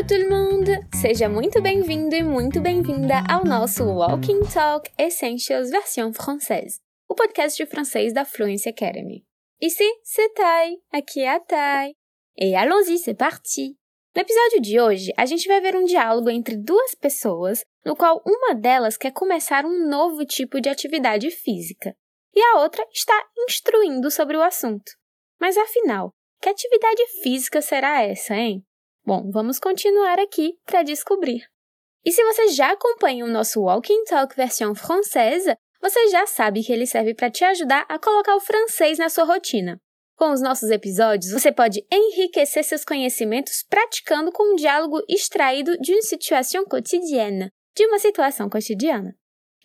Tout le monde! Seja muito bem-vindo e muito bem-vinda ao nosso Walking Talk Essentials versão française, o podcast de francês da Fluency Academy. Ici, c'est Tai, aqui é a Tai. E allons-y, c'est parti! No episódio de hoje, a gente vai ver um diálogo entre duas pessoas, no qual uma delas quer começar um novo tipo de atividade física, e a outra está instruindo sobre o assunto. Mas afinal, que atividade física será essa, hein? Bom, vamos continuar aqui para descobrir. E se você já acompanha o nosso Walking Talk versão francesa, você já sabe que ele serve para te ajudar a colocar o francês na sua rotina. Com os nossos episódios, você pode enriquecer seus conhecimentos praticando com um diálogo extraído de uma situação cotidiana, de uma situação cotidiana.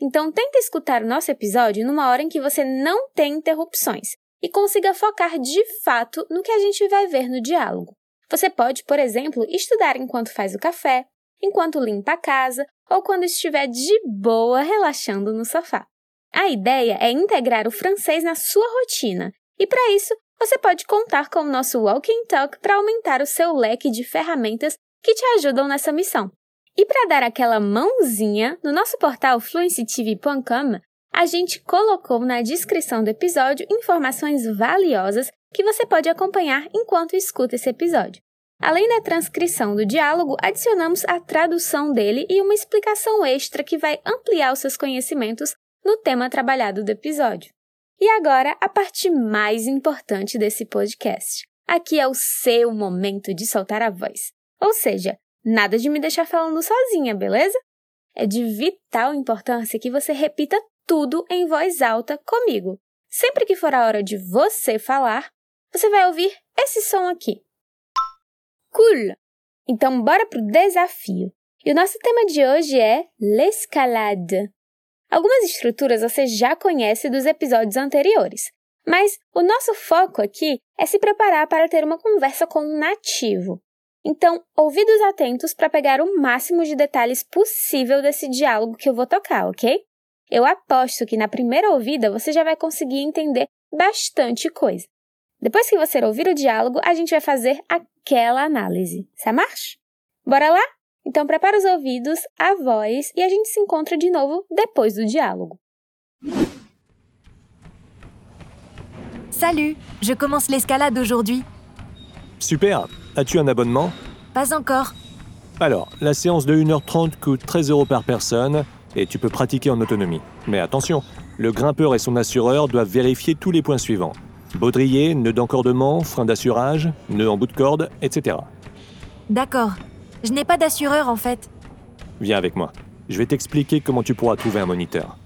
Então, tenta escutar o nosso episódio numa hora em que você não tem interrupções e consiga focar de fato no que a gente vai ver no diálogo. Você pode, por exemplo, estudar enquanto faz o café, enquanto limpa a casa ou quando estiver de boa relaxando no sofá. A ideia é integrar o francês na sua rotina, e para isso você pode contar com o nosso Walking Talk para aumentar o seu leque de ferramentas que te ajudam nessa missão. E para dar aquela mãozinha, no nosso portal fluencytv.com, a gente colocou na descrição do episódio informações valiosas que você pode acompanhar enquanto escuta esse episódio. Além da transcrição do diálogo, adicionamos a tradução dele e uma explicação extra que vai ampliar os seus conhecimentos no tema trabalhado do episódio. E agora, a parte mais importante desse podcast. Aqui é o seu momento de soltar a voz. Ou seja, nada de me deixar falando sozinha, beleza? É de vital importância que você repita tudo em voz alta comigo. Sempre que for a hora de você falar, você vai ouvir esse som aqui. Cool! Então, bora pro desafio. E o nosso tema de hoje é l'escalade. Algumas estruturas você já conhece dos episódios anteriores, mas o nosso foco aqui é se preparar para ter uma conversa com um nativo. Então, ouvidos atentos para pegar o máximo de detalhes possível desse diálogo que eu vou tocar, ok? Eu aposto que na primeira ouvida você já vai conseguir entender bastante coisa. Depois que você ouvir o diálogo, a gente vai fazer aquela análise. Ça marche? Bora lá? Então prepara os ouvidos, a voz e a gente se encontra de novo depois do diálogo. Salut, je commence l'escalade aujourd'hui. Super. As-tu un abonnement? Pas encore. Alors, la séance de 1h30 coûte 13 euros par personne et tu peux pratiquer en autonomie. Mais attention, le grimpeur et son assureur doivent vérifier tous les points suivants. Baudrier, nœud d'encordement, frein d'assurage, nœud en bout de corde, etc. D'accord. Je n'ai pas d'assureur en fait. Viens avec moi. Je vais t'expliquer comment tu pourras trouver un moniteur.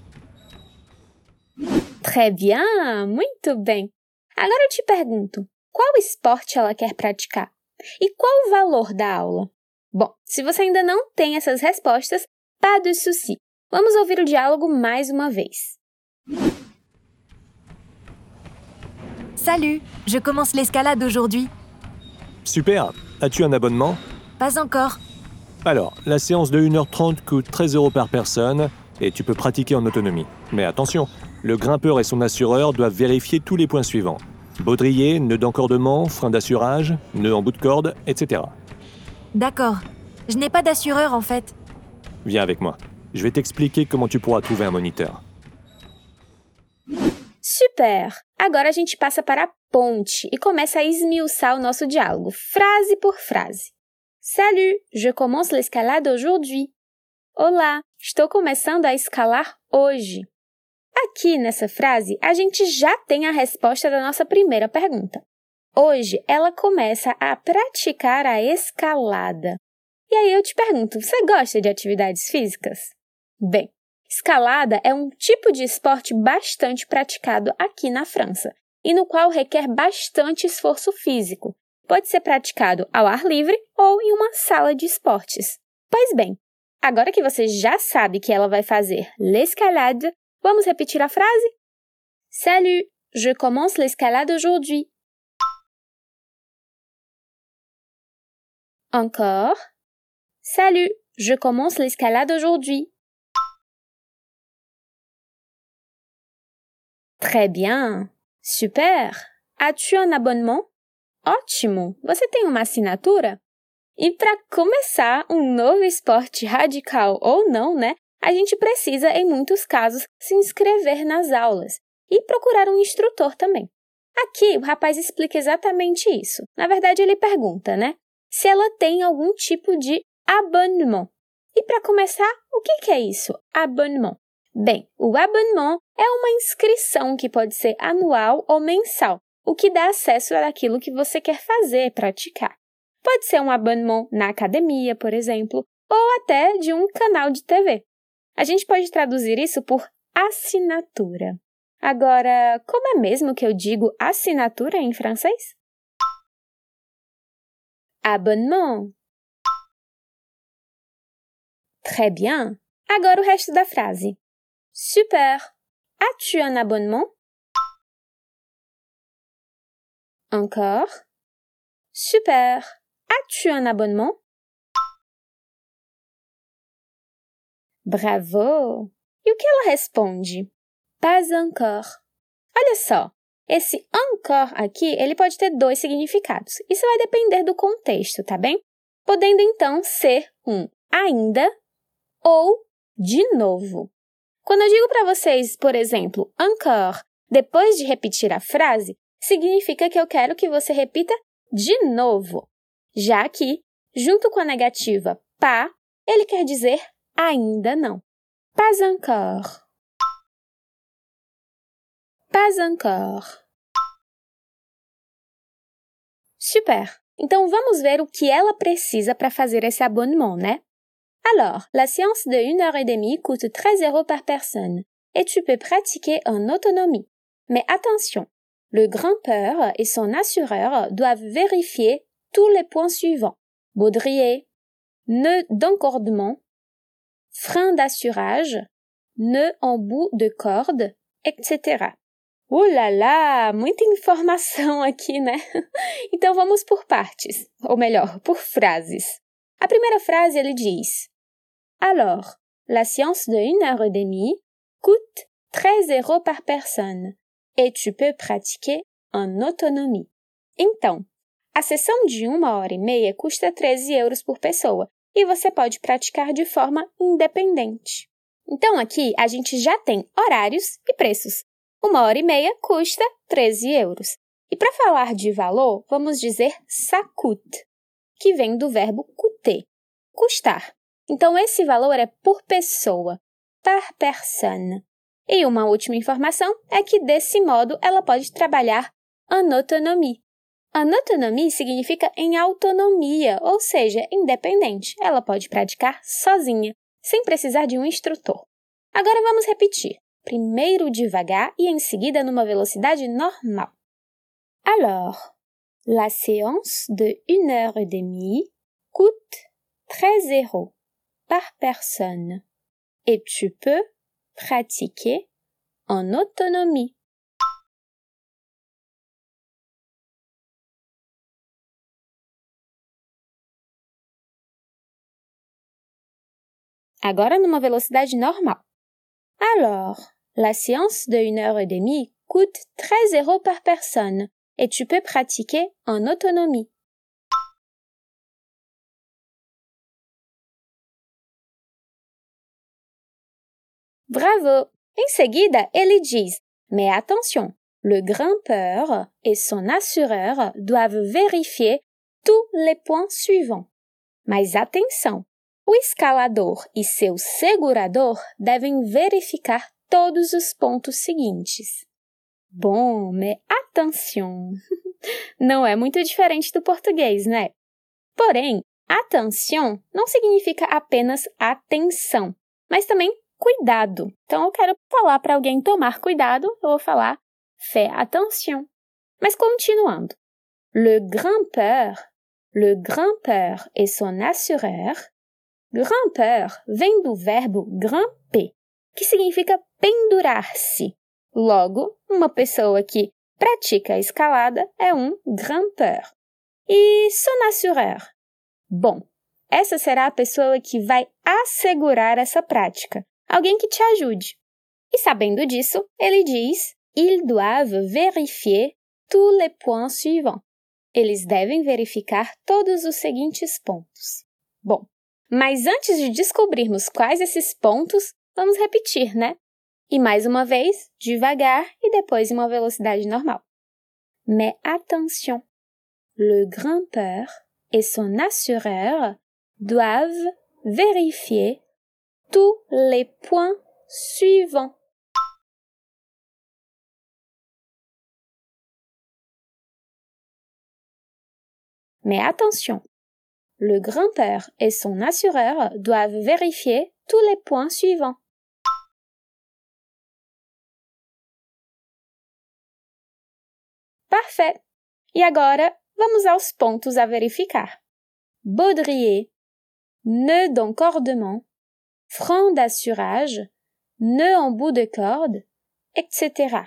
Très bien, muito bem. Agora eu te pergunto, qual esporte ela quer praticar? E qual o valor da aula? Bom, se você ainda não tem essas respostas, pas de souci. Vamos ouvir o diálogo mais uma vez. Salut, je commence l'escalade aujourd'hui. Super. As-tu un abonnement? Pas encore. Alors, la séance de 1h30 coûte 13 euros par personne et tu peux pratiquer en autonomie. Mais attention, le grimpeur et son assureur doivent vérifier tous les points suivants. Baudrier, nœud d'encordement, frein d'assurage, nœud en bout de corde, etc. D'accord. Je n'ai pas d'assureur en fait. Viens avec moi. Je vais t'expliquer comment tu pourras trouver un moniteur. Super! Agora a gente passa para a ponte e começa a esmiuçar o nosso diálogo, frase por frase. Salut, je commence l'escalade aujourd'hui. Olá, estou começando a escalar hoje. Aqui nessa frase, a gente já tem a resposta da nossa primeira pergunta. Hoje ela começa a praticar a escalada. E aí eu te pergunto, você gosta de atividades físicas? Bem, escalada é um tipo de esporte bastante praticado aqui na França e no qual requer bastante esforço físico. Pode ser praticado ao ar livre ou em uma sala de esportes. Pois bem, agora que você já sabe que ela vai fazer l'escalade, vamos repetir a frase? Salut, je commence l'escalade aujourd'hui. Encore. Salut, je commence l'escalade aujourd'hui. Très bien. Super. As-tu un abonnement? Ótimo! Você tem uma assinatura? E para começar um novo esporte radical ou não, né? A gente precisa, em muitos casos, se inscrever nas aulas e procurar um instrutor também. Aqui o rapaz explica exatamente isso. Na verdade, ele pergunta, né? Se ela tem algum tipo de abonnement. E para começar, o que é isso? Abonnement. Bem, o abonnement é uma inscrição que pode ser anual ou mensal, o que dá acesso àquilo que você quer fazer, praticar. Pode ser um abonnement na academia, por exemplo, ou até de um canal de TV. A gente pode traduzir isso por assinatura. Agora, como é mesmo que eu digo assinatura em francês? Abonnement. Très bien. Agora o resto da frase. Super. As-tu un abonnement? Encore. Super. As-tu un abonnement? Bravo! E o que ela responde? Pas encore. Olha só, esse encore aqui, ele pode ter dois significados. Isso vai depender do contexto, tá bem? Podendo então ser um ainda ou de novo. Quando eu digo para vocês, por exemplo, encore, depois de repetir a frase, significa que eu quero que você repita de novo. Já que, junto com a negativa pas, ele quer dizer ainda não. Pas encore. Pas encore. Super! Então vamos ver o que ela precisa para fazer esse abonnement, né? Alors, la séance de 1 heure et demie coûte 13 euros par personne et tu peux pratiquer en autonomie. Mais attention, le grimpeur et son assureur doivent vérifier tous les points suivants. Baudrier, nœud d'encordement, frein d'assurage, nœud en bout de corde, etc. Uh lá lá, muita informação aqui, né? Então vamos por partes, ou melhor, por frases. A primeira frase ele diz: Alors, la séance de une heure et demie coûte 13 euros par personne et tu peux pratiquer en autonomie. Então, a sessão de uma hora e meia custa 13 euros por pessoa e você pode praticar de forma independente. Então, aqui a gente já tem horários e preços. Uma hora e meia custa 13 euros. E para falar de valor, vamos dizer ça coûte, que vem do verbo coûter, custar. Então, esse valor é por pessoa, par personne. E uma última informação é que, desse modo, ela pode trabalhar en autonomie. En autonomie significa em autonomia, ou seja, independente. Ela pode praticar sozinha, sem precisar de um instrutor. Agora vamos repetir. Primeiro devagar e em seguida numa velocidade normal. Alors, la séance de 1 heure et demie coûte 13 euros. Par personne et tu peux pratiquer en autonomie. Agora numa velocidade normal. Alors, la séance de 1 heure et demie coûte 13 euros par personne et tu peux pratiquer en autonomie. Bravo! Em seguida, ele diz: Mais attention, le grimpeur et son assureur doivent vérifier tous les points suivants. Mas atenção! O escalador e seu segurador devem verificar todos os pontos seguintes. Bom, mais attention! Não é muito diferente do português, né? Porém, attention não significa apenas atenção, mas também cuidado. Então, eu quero falar para alguém tomar cuidado, eu vou falar fais attention. Mas continuando. Le grimpeur, le grimpeur et son assureur. Grimpeur vem do verbo grimper, que significa pendurar-se. Logo, uma pessoa que pratica a escalada é um grimpeur. E son assureur? Bom, essa será a pessoa que vai assegurar essa prática, alguém que te ajude. E sabendo disso, ele diz: Ils doivent vérifier tous les points suivants. Eles devem verificar todos os seguintes pontos. Bom, mas antes de descobrirmos quais esses pontos, vamos repetir, né? E mais uma vez, devagar e depois em uma velocidade normal. Mais attention, le grimpeur et son assureur doivent vérifier tous les points suivants. Mais attention, le grimpeur et son assureur doivent vérifier tous les points suivants. Parfait! E agora, vamos aos pontos a verificar. Baudrier, nœud d'encordement, frein d'assurage, nœud en bout de corde, etc.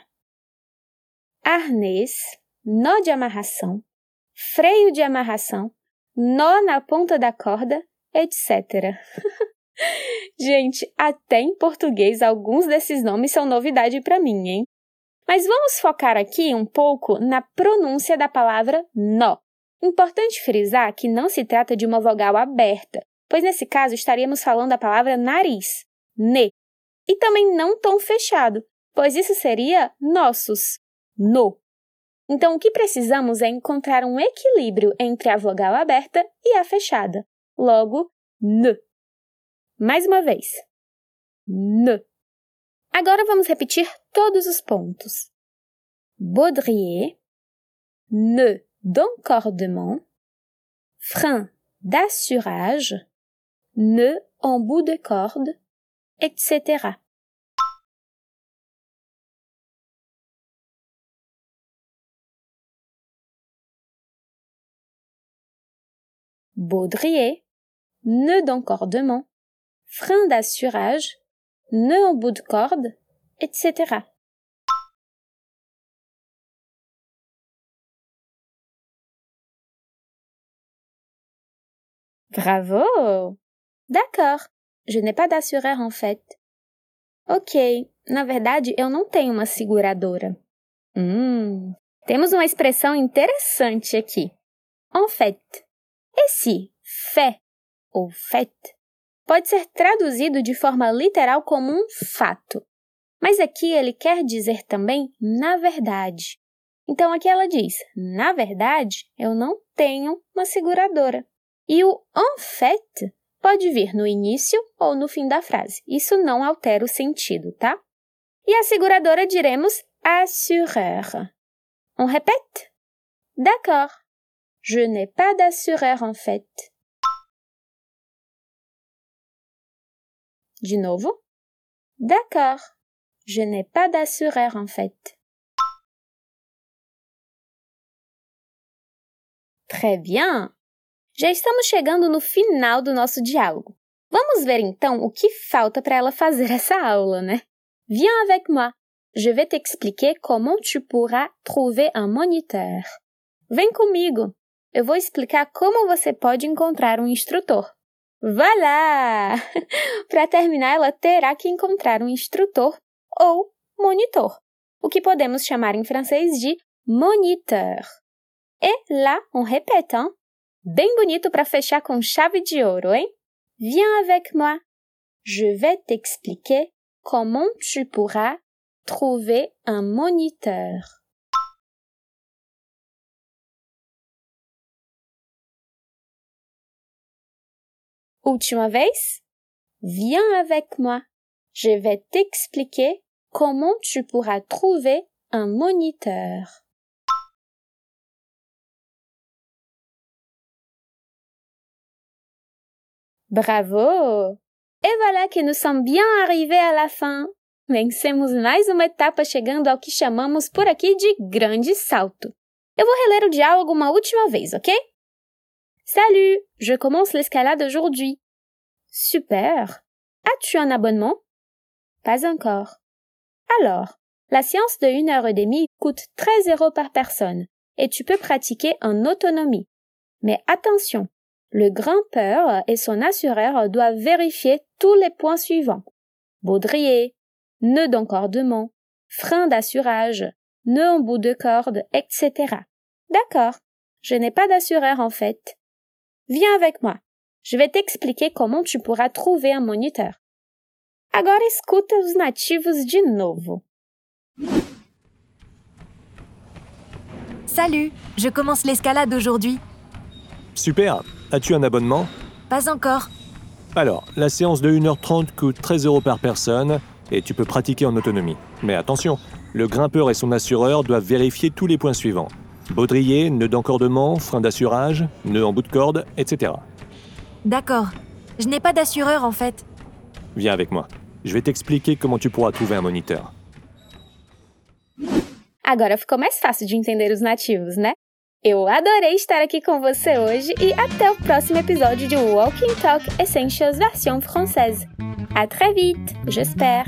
Arnês, nó de amarração, freio de amarração, nó na ponta da corda, etc. Gente, até em português alguns desses nomes são novidade para mim, hein? Mas vamos focar aqui um pouco na pronúncia da palavra nó. Importante frisar que não se trata de uma vogal aberta, pois nesse caso estaríamos falando a palavra nariz, ne, e também não tom fechado, pois isso seria nossos, no. Então, o que precisamos é encontrar um equilíbrio entre a vogal aberta e a fechada. Logo, n. Mais uma vez. N. Agora vamos repetir todos os pontos. Baudrier, nœud d'encordement, frein d'assurage, nœud en bout de corde, etc. baudrier, nœud d'encordement, frein d'assurage, nœud en bout de corde, etc. Bravo! D'accord. Je n'ai pas d'assureur en fait. Ok, na verdade eu não tenho uma seguradora. Hum, temos uma expressão interessante aqui. En fait. Esse fait ou fait pode ser traduzido de forma literal como um fato, mas aqui ele quer dizer também na verdade. Então aqui ela diz: na verdade, eu não tenho uma seguradora. E o en fait pode vir no início ou no fim da frase. Isso não altera o sentido, tá? E a seguradora diremos assureur. On répète? D'accord. Je n'ai pas d'assureur en fait. De novo. D'accord. Je n'ai pas d'assureur en fait. Très bien! Já estamos chegando no final do nosso diálogo. Vamos ver então o que falta para ela fazer essa aula, né? Viens avec moi. Je vais t'expliquer comment tu pourras trouver un moniteur. Vem comigo eu vou explicar como você pode encontrar um instrutor. Voilà! Para terminar, ela terá que encontrar um instrutor ou monitor, o que podemos chamar em francês de moniteur. Et là, on répète, hein? Bem bonito para fechar com chave de ouro, hein? Viens avec moi. Je vais t'expliquer comment tu pourras trouver un moniteur. Última vez? Viens avec moi. Je vais t'expliquer comment tu pourras trouver un moniteur. Bravo! E voilà que nous sommes bien arrivés à la fin. Vencemos mais uma etapa chegando ao que chamamos por aqui de grande salto. Eu vou reler o diálogo uma última vez, ok? Salut, je commence l'escalade aujourd'hui. Super. As-tu un abonnement? Pas encore. Alors, la séance de une heure et demie coûte 13 euros par personne et tu peux pratiquer en autonomie. Mais attention, le grimpeur et son assureur doivent vérifier tous les points suivants. Baudrier, nœud d'encordement, frein d'assurage, nœud en bout de corde, etc. D'accord. je n'ai pas d'assureur en fait. Viens avec moi. Je vais t'expliquer comment tu pourras trouver un moniteur. Agora escuta os nativos de novo. Salut, je commence l'escalade aujourd'hui. Super. As-tu un abonnement? Pas encore. Alors, la séance de 1h30 coûte 13 euros par personne et tu peux pratiquer en autonomie. Mais attention, le grimpeur et son assureur doivent vérifier tous les points suivants. Baudrier, nœud d'encordement, frein d'assurage, nœud en bout de corde, etc. D'accord. Je n'ai pas d'assureur en fait. Viens avec moi. Je vais t'expliquer comment tu pourras trouver un moniteur. Agora ficou mais fácil de entender os nativos, né? Eu adorei estar aqui com você hoje e até o próximo episódio de Walking Talk Essentials version française. À très vite, j'espère.